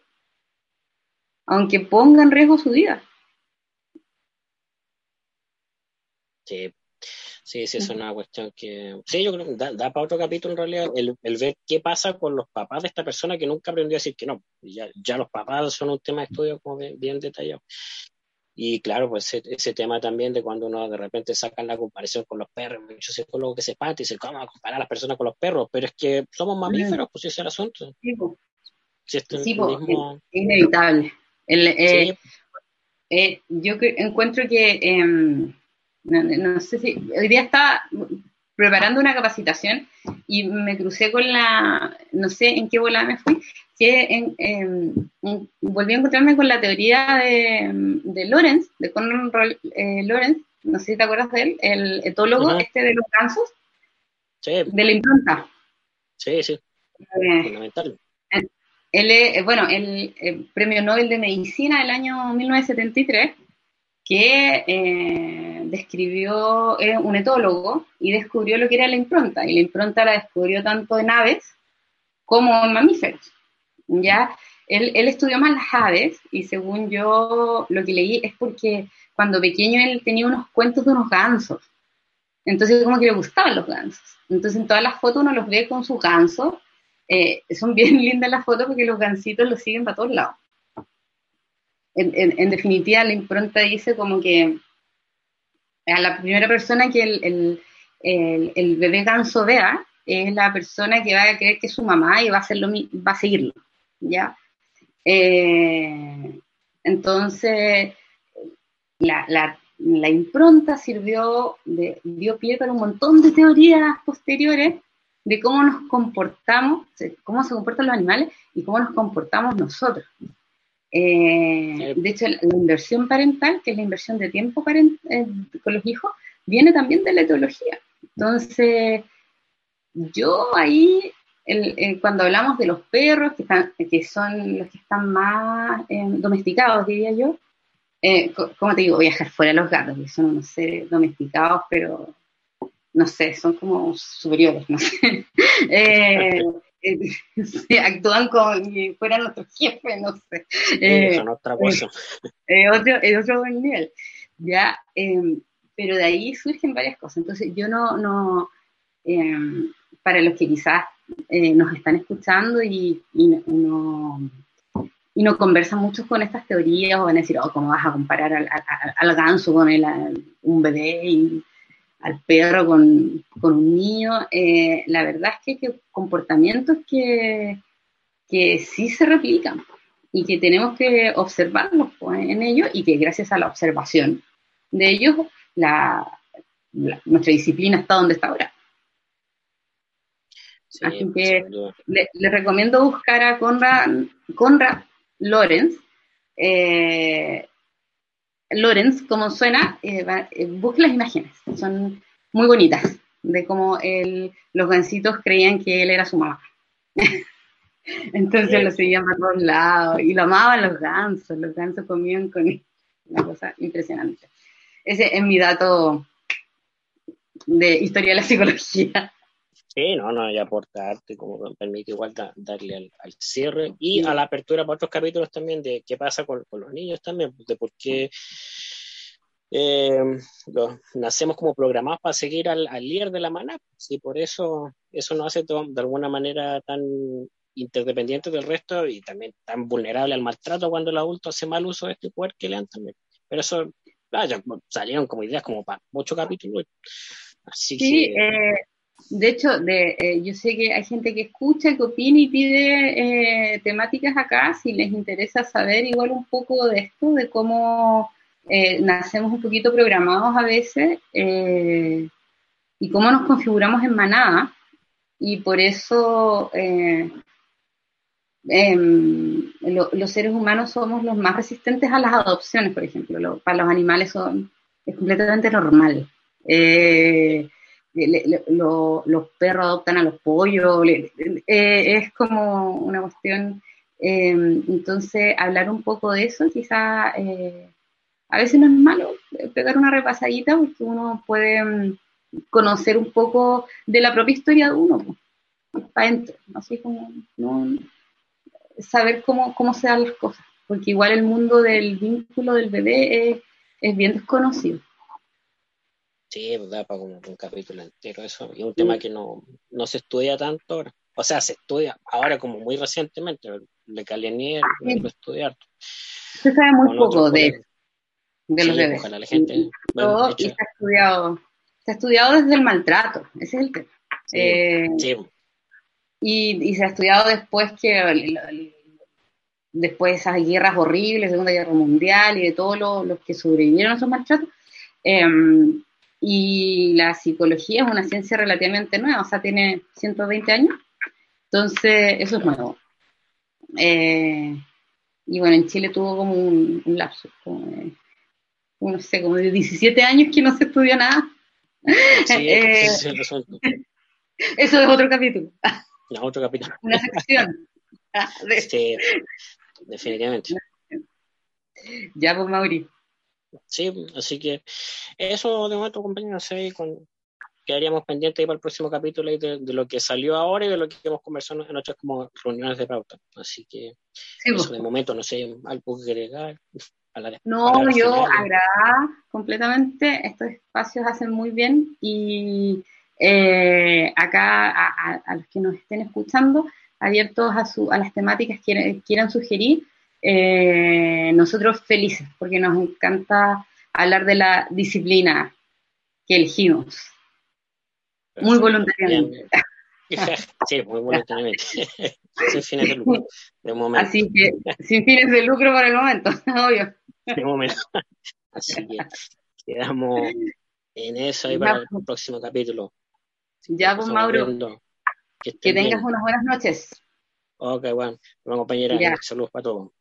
aunque ponga en riesgo su vida. Sí, sí, sí, es una cuestión que. Sí, yo creo que da, para otro capítulo en realidad el, ver qué pasa con los papás de esta persona que nunca aprendió a decir que no. Ya, ya los papás son un tema de estudio como bien, detallado. Y claro, pues ese, tema también de cuando uno de repente saca la comparación con los perros, muchos psicólogos que se espantan y dicen, ¿cómo a comparar a las personas con los perros? Pero es que somos mamíferos, pues ese es el asunto. Sí, es, inevitable. Eh, eh, yo encuentro que em, no, sé si, hoy día estaba preparando una capacitación y me crucé con la, no sé en qué volada me fui, que volví a encontrarme con la teoría de, de Lorenz, de Conrad eh, Lorenz, no sé si te acuerdas de él, el etólogo este de los gansos, de la impronta. Sí, sí. Eh, Fundamental. Él, eh, bueno, el, el, premio Nobel de Medicina del año 1973 que eh, describió, un etólogo y descubrió lo que era la impronta. Y la impronta la descubrió tanto en aves como en mamíferos. ¿ya? Él, estudió más las aves y según yo lo que leí es porque cuando pequeño él tenía unos cuentos de unos gansos. Entonces como que le gustaban los gansos. Entonces en todas las fotos uno los ve con sus gansos. Eh, son bien *laughs* lindas las fotos porque los gansitos los siguen para todos lados en, definitiva la impronta dice como que a la primera persona que el, bebé ganso vea es la persona que va a creer que es su mamá y va a, hacerlo, va a seguirlo, ¿ya? Eh, entonces, la, la, la, impronta sirvió, de, dio pie para un montón de teorías posteriores de cómo nos comportamos, cómo se comportan los animales y cómo nos comportamos nosotros. Eh, de hecho, la inversión parental, que es la inversión de tiempo eh, con los hijos, viene también de la etología. Entonces, yo ahí, cuando hablamos de los perros, que, están, que son los que están más eh, domesticados, diría yo, como te digo, dejar fuera los gatos, que son unos seres domesticados, pero no sé, son como superiores, no sé. *laughs* *laughs* eh, actúan como si fueran nuestro *laughs* jefe, no sé. Eh, otra cosa. Eh, otro, es otro buen nivel. Ya, em, pero de ahí surgen varias cosas. Entonces, yo no, no em, para los que quizás eh, nos están escuchando y, y, no, y no conversan mucho con estas teorías o van a decir, oh, ¿cómo vas a comparar al, ganso con el, un bebé y al perro con, un niño? Eh, la verdad es que, hay comportamientos que, que sí se replican y que tenemos que observarlos pues, en ellos y que gracias a la observación de ellos la, nuestra disciplina está donde está ahora. Así que le, recomiendo buscar a Conrad, Conrad Lorenz. Eh, Lorenz, como suena, eh, eh, busque las imágenes, son muy bonitas, de cómo los gancitos creían que él era su mamá. *laughs* Entonces lo seguían a todos lados y lo amaban los gansos, los gansos comían con él. *laughs* Una cosa impresionante. Ese es mi dato de historia de la psicología. Sí, no, no, y aportarte, como me permite igual darle al, cierre y a la apertura para otros capítulos también de qué pasa con, los niños también, de por qué eh, nacemos como programados para seguir al, líder de la maná, y por eso eso nos hace de alguna manera tan interdependientes del resto y también tan vulnerable al maltrato cuando el adulto hace mal uso de este poder que le dan también. Pero eso ah, salieron como ideas como para muchos capítulos. Así sí, eh, de hecho, eh, yo sé que hay gente que escucha, que opina y pide eh, temáticas acá, si les interesa saber igual un poco de esto, de cómo nacemos un poquito programados a veces y cómo nos configuramos en manada. Y por eso em, los seres humanos somos los más resistentes a las adopciones, por ejemplo. para los animales es completamente normal. Eh, los perros adoptan a los pollos, eh, es como una cuestión. Eh, entonces, hablar un poco de eso, quizá a veces no es malo pegar una repasadita porque uno puede mm, conocer un poco de la propia historia de uno, para adentro, así como saber cómo, cómo se dan las cosas, porque igual el mundo del vínculo del bebé es bien desconocido. Sí, da para como un capítulo entero eso. Y un tema que no, no se estudia tanto ahora. O sea, se estudia ahora como muy recientemente. Le Calenier lo estudiar. Se sabe muy poco de, de los bebés. La gente, y, y se ha estudiado, se ha estudiado desde el maltrato, ese es el tema. Eh, sí, y, y, se ha estudiado después que después de esas guerras horribles, Segunda Guerra Mundial y de todos los, que sobrevivieron a esos maltratos, eh, y la psicología es una ciencia relativamente nueva, o sea, tiene 120 años, entonces eso es nuevo. Eh, y bueno, en Chile tuvo como un, lapso, como no sé, como de 17 años que no se estudió nada. *laughs* Eh, eso es otro capítulo. No, *laughs* otro capítulo. Una sección. *laughs* sí, definitivamente. Ya, pues, Mauri. Sí, así que eso de momento, compañeros, ahí con, quedaríamos pendientes para el próximo capítulo de, lo que salió ahora y de lo que hemos conversado en otras como reuniones de pauta. Así que eso pues. de momento, no sé, algo que agregar. no, yo agrado completamente. Estos espacios hacen muy bien y eh, acá a, los que nos estén escuchando, abiertos a, su, a las temáticas que quieran sugerir, eh, nosotros felices, porque nos encanta hablar de la disciplina que elegimos. Muy voluntariamente. *laughs* Sí, muy voluntariamente. *laughs* sin fines de lucro, de momento. Así que, sin fines de lucro por el momento, *laughs* obvio. De momento. Así que quedamos en eso ahí para el pues. próximo capítulo. Ya, pues, Mauro. Que, tengas unas buenas noches. Ok, bueno. Bueno, compañera, saludos para todos.